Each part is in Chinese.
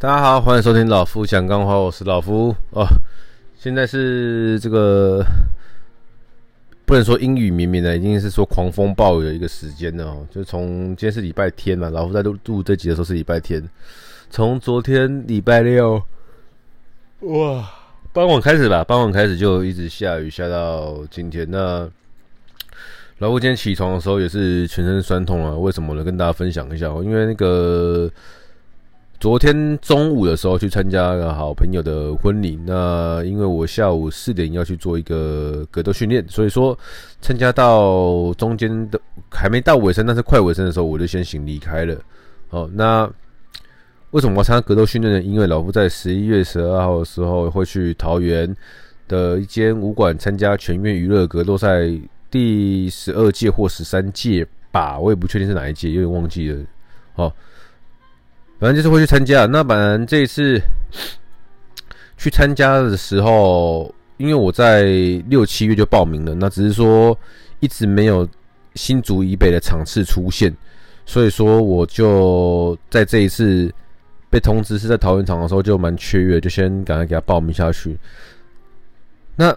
大家好，欢迎收听老夫讲干话，我是老夫哦。现在是这个不能说阴雨绵绵的，已经是说狂风暴雨的一个时间了哦。就从今天是礼拜天嘛，老夫在录录这集的时候是礼拜天，从昨天礼拜六，哇，傍晚开始吧，傍晚开始就一直下雨，下到今天。那老夫今天起床的时候也是全身酸痛啊，为什么呢？跟大家分享一下哦，因为那个。昨天中午的时候去参加个好朋友的婚礼，那因为我下午四点要去做一个格斗训练，所以说参加到中间的还没到尾声，但是快尾声的时候，我就先行离开了。好，那为什么我要参加格斗训练呢？因为老夫在十一月十二号的时候会去桃园的一间武馆参加全院娱乐格斗赛第十二届或十三届吧，我也不确定是哪一届，有点忘记了。好。反正就是会去参加。那本来这一次去参加的时候，因为我在六七月就报名了，那只是说一直没有新竹以北的场次出现，所以说我就在这一次被通知是在桃园场的时候就蛮雀跃，就先赶快给他报名下去。那。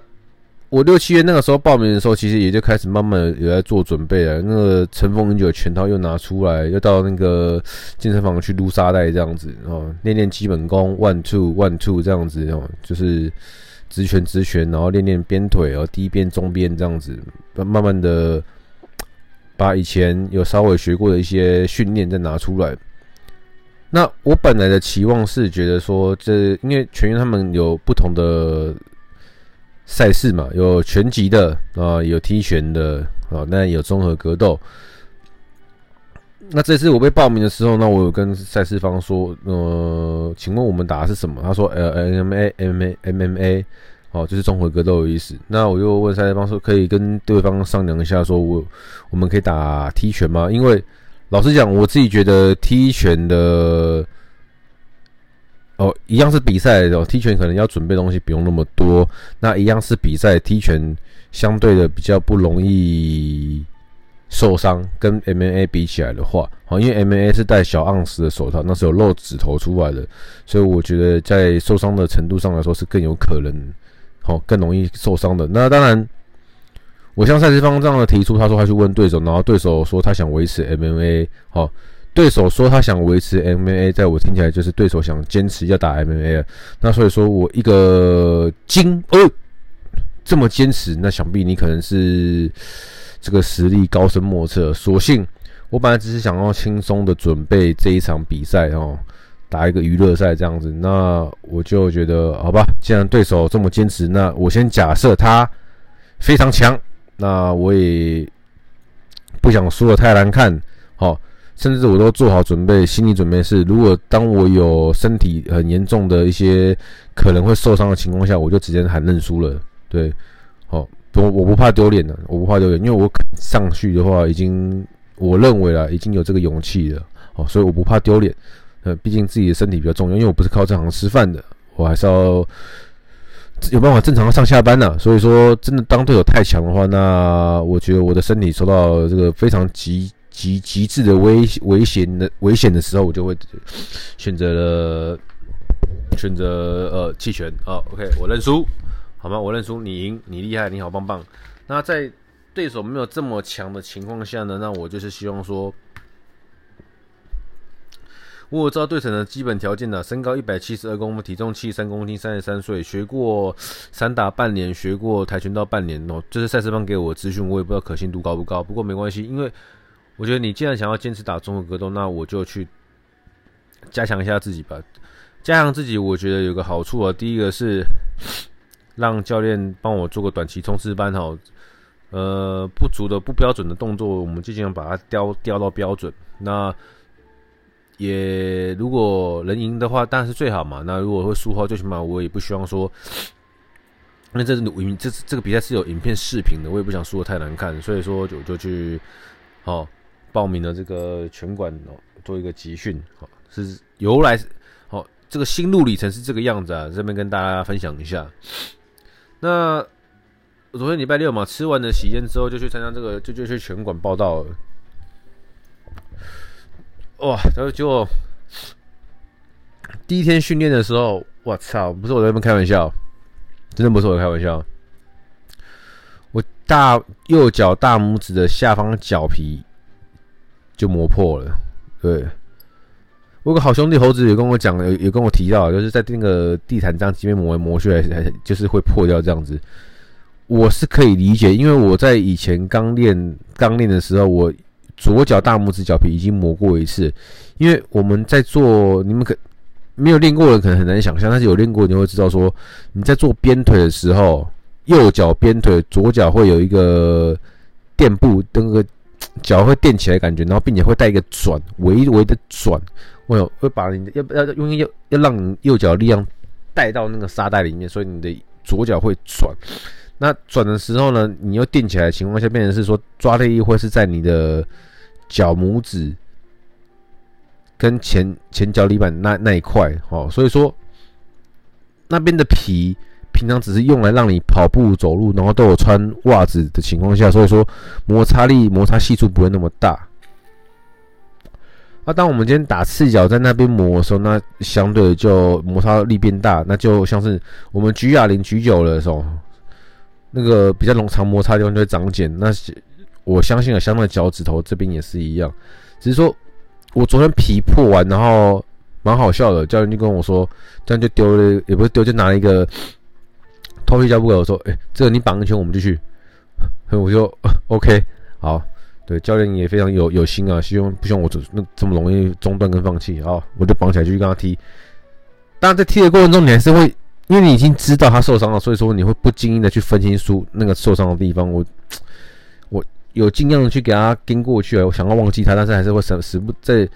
我六七月那个时候报名的时候，其实也就开始慢慢有在做准备了。那个尘封已久的拳套又拿出来，又到那个健身房去撸沙袋这样子哦，练练基本功，one two one two 这样子哦，就是直拳直拳，然后练练鞭腿哦，低鞭中鞭这样子，慢慢的把以前有稍微学过的一些训练再拿出来。那我本来的期望是觉得说，这因为全员他们有不同的。赛事嘛，有拳击的啊，有踢拳的啊，那有综合格斗。那这次我被报名的时候，那我有跟赛事方说，呃，请问我们打的是什么？他说，呃，MMA，MMA，MMA，哦，就是综合格斗的意思。那我又问赛事方说，可以跟对方商量一下，说我我们可以打踢拳吗？因为老实讲，我自己觉得踢拳的。哦，一样是比赛哦，踢拳可能要准备东西不用那么多。那一样是比赛，踢拳相对的比较不容易受伤，跟 MMA 比起来的话，好，因为 MMA 是戴小盎司的手套，那是有露指头出来的，所以我觉得在受伤的程度上来说是更有可能，好，更容易受伤的。那当然，我像赛事方这样的提出，他说他去问对手，然后对手说他想维持 MMA，好。对手说他想维持 MMA，在我听起来就是对手想坚持要打 MMA。那所以说我一个精哦这么坚持，那想必你可能是这个实力高深莫测。所幸我本来只是想要轻松的准备这一场比赛哦，打一个娱乐赛这样子。那我就觉得好吧，既然对手这么坚持，那我先假设他非常强，那我也不想输的太难看，好。甚至我都做好准备，心理准备是，如果当我有身体很严重的一些可能会受伤的情况下，我就直接喊认输了。对，好，我我不怕丢脸的，我不怕丢脸，因为我上去的话，已经我认为啦，已经有这个勇气了。哦，所以我不怕丢脸。呃，毕竟自己的身体比较重要，因为我不是靠这行吃饭的，我还是要有办法正常上下班的。所以说，真的当队友太强的话，那我觉得我的身体受到这个非常急。极极致的危危险的危险的时候，我就会选择了选择呃弃权啊。OK，我认输，好吗？我认输，你赢，你厉害，你好棒棒。那在对手没有这么强的情况下呢，那我就是希望说，我知道对手的基本条件呢，身高一百七十二公分，体重七十三公斤，三十三岁，学过散打半年，学过跆拳道半年哦。这是赛事方给我的资讯，我也不知道可信度高不高，不过没关系，因为。我觉得你既然想要坚持打综合格斗，那我就去加强一下自己吧。加强自己，我觉得有个好处啊。第一个是让教练帮我做个短期冲刺班哈，呃，不足的、不标准的动作，我们尽量把它调调到标准。那也如果能赢的话，当然是最好嘛。那如果会输的话，最起码我也不希望说，因为这是影这这个比赛是有影片视频的，我也不想输的太难看，所以说就就去好。报名的这个拳馆哦，做一个集训，哦，是由来，好，这个心路历程是这个样子啊，这边跟大家分享一下。那昨天礼拜六嘛，吃完了喜宴之后，就去参加这个，就就去拳馆报到了。哇，然后就第一天训练的时候，我操，不是我在那边开玩笑，真的不是我在开玩笑。我大右脚大拇指的下方脚皮就磨破了。对，我有个好兄弟猴子也跟我讲，也也跟我提到，就是在那个地毯这样这边磨来磨去，还就是会破掉这样子。我是可以理解，因为我在以前刚练刚练的时候，我左脚大拇指脚皮已经磨过一次。因为我们在做，你们可没有练过的人可能很难想象，但是有练过你会知道说，你在做鞭腿的时候，右脚鞭腿，左脚会有一个垫步，那个脚会垫起来感觉，然后并且会带一个转，微微的转，我有会把你的要要用要要让你右脚力量带到那个沙袋里面，所以你的左脚会转。那转的时候呢，你又垫起来的情况下，变成是说抓力会是在你的脚拇指跟前前脚底板那那一块，哦，所以说那边的皮平常只是用来让你跑步走路，然后都有穿袜子的情况下，所以说摩擦力摩擦系数不会那么大。那、当我们今天打赤脚在那边磨的时候，那相对就摩擦力变大，那就像是我们举哑铃举久了的时候。那个比较容长摩擦的地方就会长茧，那我相信啊，相当脚趾头这边也是一样，只是说我昨天皮破完，然后蛮好笑的，教练就跟我说，这样就丢了，也不是丢，就拿了一个头皮胶不给我说，哎、这个你绑一圈，我们就去，我就 OK，好，对，教练也非常有有心啊，希望不希望我那这么容易中断跟放弃，好，我就绑起来继续跟他踢，当然在踢的过程中，你还是会。因为你已经知道他受伤了，所以说你会不经意的去分析出那个受伤的地方。我我有尽量的去给他跟过去啊，我想要忘记他，但是还是会时时不在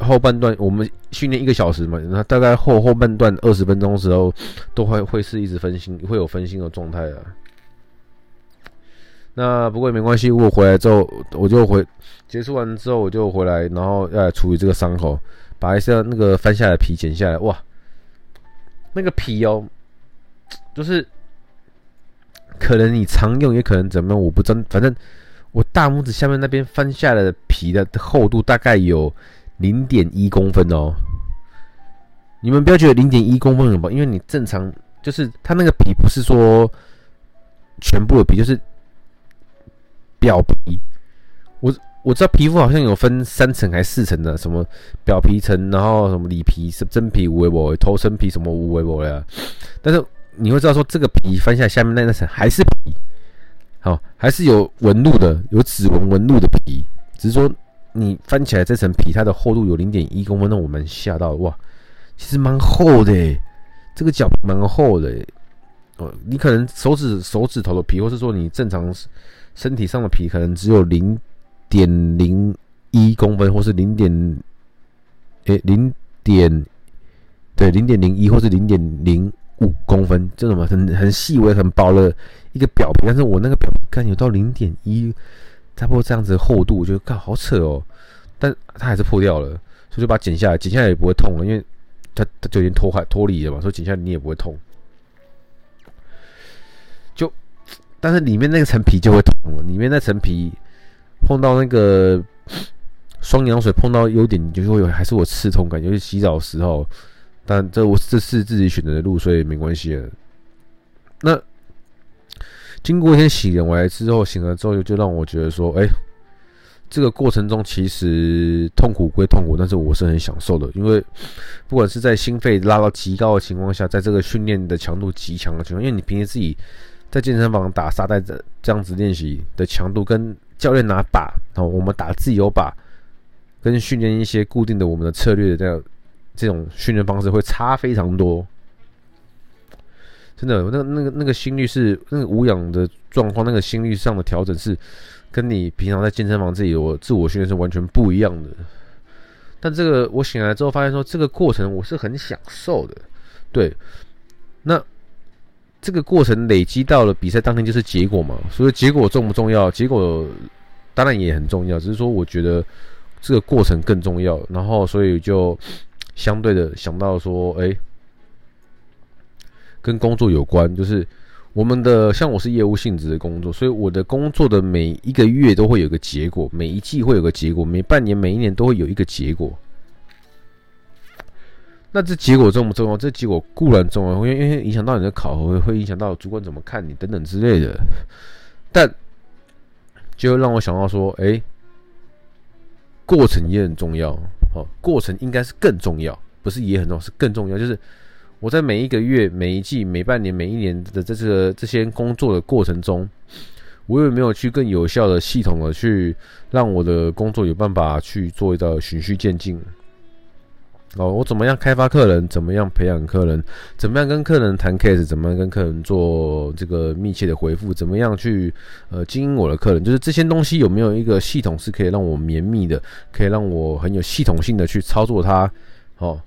后半段。我们训练一个小时嘛，那大概后后半段二十分钟时候，都会会是一直分心，会有分心的状态啊。那不过也没关系，我回来之后我就回结束完之后我就回来，然后要来处理这个伤口，把一些那个翻下来的皮剪下来，哇。那个皮哦，就是可能你常用，也可能怎么样，我不真。反正我大拇指下面那边翻下来的皮的厚度大概有零点一公分哦。你们不要觉得零点一公分很薄，因为你正常就是它那个皮不是说全部的皮，就是表皮。我。我知道皮肤好像有分三层还是四层的，什么表皮层，然后什么里皮是真皮无微薄，头层皮什么无微薄呀。但是你会知道说这个皮翻下来下面那那层还是皮，好，还是有纹路的，有指纹纹路的皮，只是说你翻起来这层皮它的厚度有零点一公分，那我们吓到哇，其实蛮厚的，这个脚蛮厚的哦。你可能手指手指头的皮，或是说你正常身体上的皮，可能只有零。点零一公分，或是零点，诶，零点，对，零点零一，或是零点零五公分，这种嘛，很很细微、很薄的一个表皮。但是我那个表皮看有到零点一，差不多这样子厚度，我觉得靠，好扯哦。但它还是破掉了，所以就把它剪下来，剪下来也不会痛了，因为它它就已经脱开脱离了嘛，所以剪下来你也不会痛。就，但是里面那层皮就会痛了，里面那层皮。碰到那个双氧水，碰到优点，你就会有还是我刺痛感，尤其洗澡时候。但这我这是自己选择的路，所以没关系了。那经过一天洗完来之后，醒了之后就让我觉得说，哎、这个过程中其实痛苦归痛苦，但是我是很享受的，因为不管是在心肺拉到极高的情况下，在这个训练的强度极强的情况，因为你平时自己在健身房打沙袋这这样子练习的强度跟教练拿把，然后我们打自由把，跟训练一些固定的我们的策略的这样这种训练方式会差非常多。真的，那那个那个心率是那个无氧的状况，那个心率上的调整是跟你平常在健身房自己我自我训练是完全不一样的。但这个我醒来之后发现说，这个过程我是很享受的。对，那。这个过程累积到了比赛当天就是结果嘛，所以结果重不重要？结果当然也很重要，只是说我觉得这个过程更重要。然后所以就相对的想到说，哎，跟工作有关，就是我们的像我是业务性质的工作，所以我的工作的每一个月都会有个结果，每一季会有个结果，每半年、每一年都会有一个结果。那这结果重不重要？这结果固然重要，因为因为影响到你的考核，会影响到主管怎么看你等等之类的。但就让我想到说，哎，过程也很重要。哦，过程应该是更重要，不是也很重要，是更重要。就是我在每一个月、每一季、每半年、每一年的这个这些工作的过程中。我有没有去更有效的、系统的去让我的工作有办法去做一道循序渐进？哦，我怎么样开发客人？怎么样培养客人？怎么样跟客人谈 case？怎么样跟客人做这个密切的回复？怎么样去呃经营我的客人？就是这些东西有没有一个系统是可以让我绵密的，可以让我很有系统性的去操作它？哦。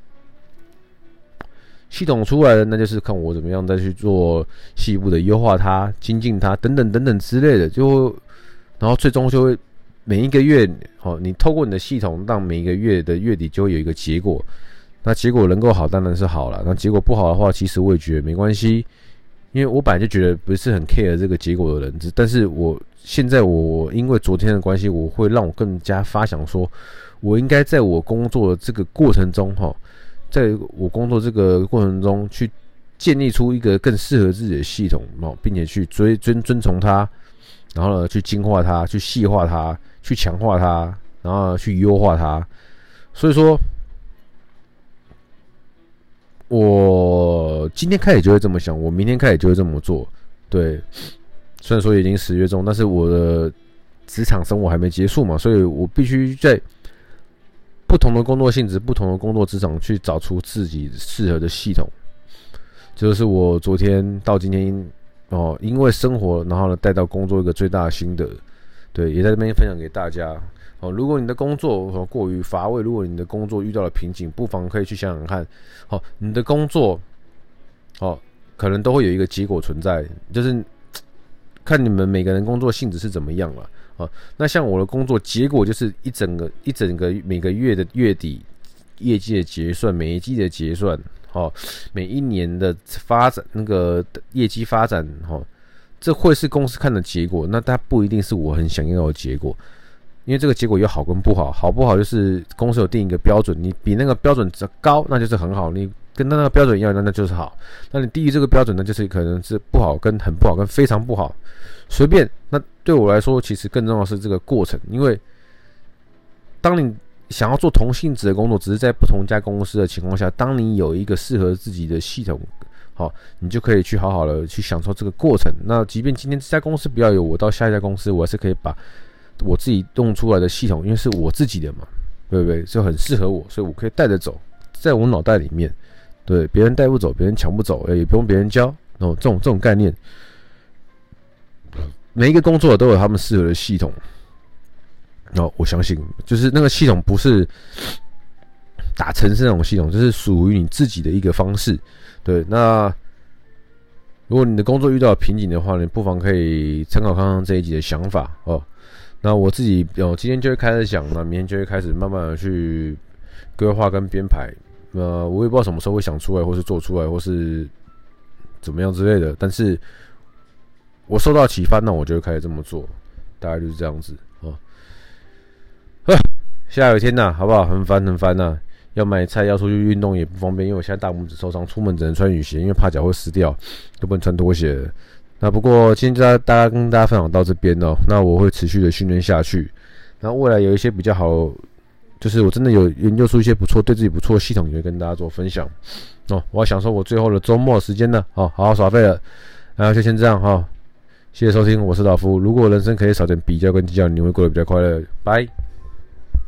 系统出来的，那就是看我怎么样再去做细部的优化它、精进它等等等等之类的，就然后最终就会每一个月，好，你透过你的系统，让每一个月的月底就会有一个结果。那结果能够好，当然是好了。那结果不好的话，其实我也觉得没关系，因为我本来就觉得不是很 care 这个结果的人，但是我现在我因为昨天的关系，我会让我更加发想说，我应该在我工作的这个过程中，哈。在我工作这个过程中，去建立出一个更适合自己的系统，哦，并且去追遵遵从它，然后呢，去精化它，去细化它，去强化它，然后去优化它。所以说，我今天开始就会这么想，我明天开始就会这么做。对，虽然说已经十月中，但是我的职场生活还没结束嘛，所以我必须在。不同的工作性质，不同的工作职场，去找出自己适合的系统，这就是我昨天到今天哦，因为生活，然后呢带到工作一个最大的心得，对，也在这边分享给大家哦。如果你的工作过于乏味，如果你的工作遇到了瓶颈，不妨可以去想想看，哦，你的工作哦，可能都会有一个结果存在，就是看你们每个人工作性质是怎么样了。啊，那像我的工作结果就是一整个一整个每个月的月底业绩的结算，每一季的结算，哦，每一年的发展那个业绩发展，哈，这会是公司看的结果，那它不一定是我很想要的结果，因为这个结果有好跟不好，好不好就是公司有定一个标准，你比那个标准值高，那就是很好，你跟那个标准一样，那那就是好，那你低于这个标准呢，就是可能是不好，跟很不好，跟非常不好。随便，那对我来说，其实更重要的是这个过程。因为当你想要做同性质的工作，只是在不同家公司的情况下，当你有一个适合自己的系统，好，你就可以去好好的去享受这个过程。那即便今天这家公司不要有我，到下一家公司，我还是可以把我自己弄出来的系统，因为是我自己的嘛，对不对？就很适合我，所以我可以带着走，在我脑袋里面，对，别人带不走，别人抢不走，也不用别人教，哦，这种这种概念。每一个工作都有他们适合的系统，哦，我相信就是那个系统不是打程式那种系统，就是属于你自己的一个方式。对，那如果你的工作遇到瓶颈的话，你不妨可以参考看看这一集的想法哦。那我自己哦，今天就会开始想，那明天就会开始慢慢的去规划跟编排。呃，我也不知道什么时候会想出来，或是做出来，或是怎么样之类的，但是。我受到启发，那我就开始这么做，大概就是这样子啊。呵，下雨天呐，好不好？很烦很烦呐，要买菜，要出去运动也不方便，因为我现在大拇指受伤，出门只能穿雨鞋，因为怕脚会湿掉，都不能穿拖鞋。那不过今天大家跟大家分享到这边哦，那我会持续的训练下去。那未来有一些比较好，就是我真的有研究出一些不错、对自己不错的系统，也会跟大家做分享哦。我要享受我最后的周末时间呢，哦，好好耍废了，然后就先这样哈。谢谢收听，我是老夫。如果人生可以少点比较跟计较，你会过得比较快乐。拜。